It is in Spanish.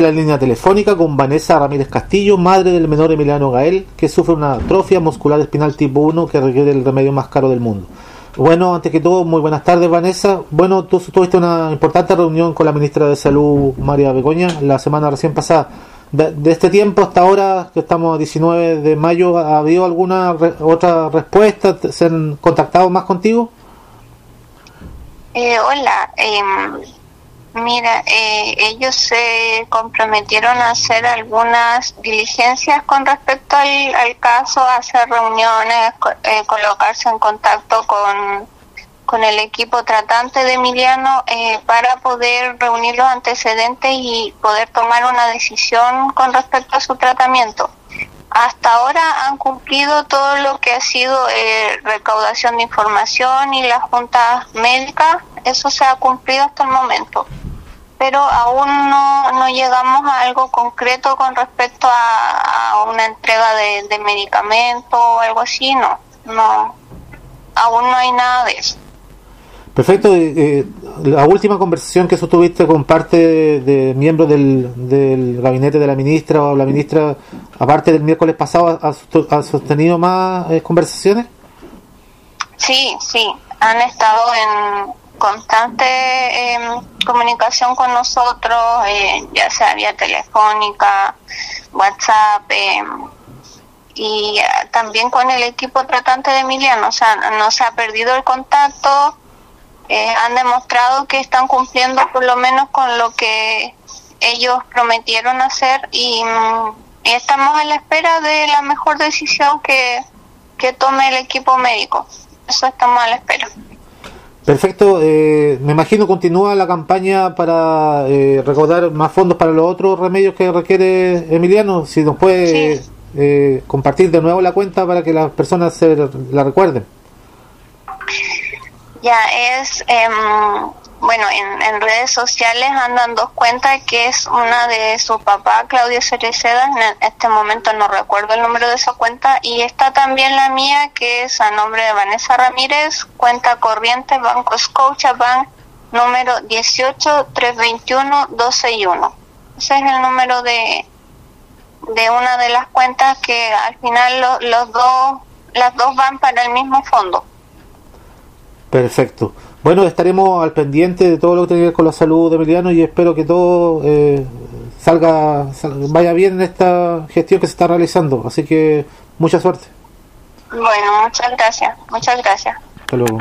la línea telefónica con Vanessa Ramírez Castillo, madre del menor Emiliano Gael, que sufre una atrofia muscular espinal tipo 1 que requiere el remedio más caro del mundo. Bueno, antes que todo, muy buenas tardes, Vanessa. Bueno, tú tuviste una importante reunión con la ministra de Salud, María Begoña, la semana recién pasada. De, este tiempo hasta ahora, que estamos a 19 de mayo, ¿ha habido alguna otra respuesta? ¿Se han contactado más contigo? Eh, hola, eh, Mira, eh, ellos se comprometieron a hacer algunas diligencias con respecto al, caso, hacer reuniones, eh, colocarse en contacto con, con el equipo tratante de Emiliano eh, para poder reunir los antecedentes y poder tomar una decisión con respecto a su tratamiento. Hasta ahora han cumplido todo lo que ha sido recaudación de información y las juntas médicas, eso se ha cumplido hasta el momento pero aún no, no llegamos a algo concreto con respecto a, una entrega de, medicamentos o algo así, no, no, aún no hay nada de eso. Perfecto. Eh, la última conversación que sostuviste con parte de, miembros del, del, gabinete de la ministra o la ministra, aparte del miércoles pasado, ¿ha, sostenido más eh, conversaciones? Sí, sí. Han estado en, constante em, comunicación con nosotros, eh, ya sea vía telefónica, WhatsApp em, y eh, también con el equipo tratante de Emiliano. O sea, no se ha perdido el contacto, eh, han demostrado que están cumpliendo por lo menos con lo que ellos prometieron hacer y, y estamos a la espera de la mejor decisión que, que tome el equipo médico. Eso estamos a la espera. Perfecto, eh, me imagino continúa la campaña para eh, recaudar más fondos para los otros remedios que requiere Emiliano. Si nos puede eh, compartir de nuevo la cuenta para que las personas se la recuerden. Ya es em, bueno, en, redes sociales andan dos cuentas, que es una de su papá, Claudio Cereceda, en este momento no recuerdo el número de esa cuenta, y está también la mía, que es a nombre de Vanessa Ramírez, cuenta corriente Banco Bank, número 18321-121. Ese es el número de, de una de las cuentas que al final los dos, las dos van para el mismo fondo. Perfecto. Bueno, estaremos al pendiente de todo lo que tiene que ver con la salud de Emiliano y espero que todo eh, salga, vaya bien en esta gestión que se está realizando. Así que mucha suerte. Bueno, muchas gracias. Muchas gracias. Hasta luego.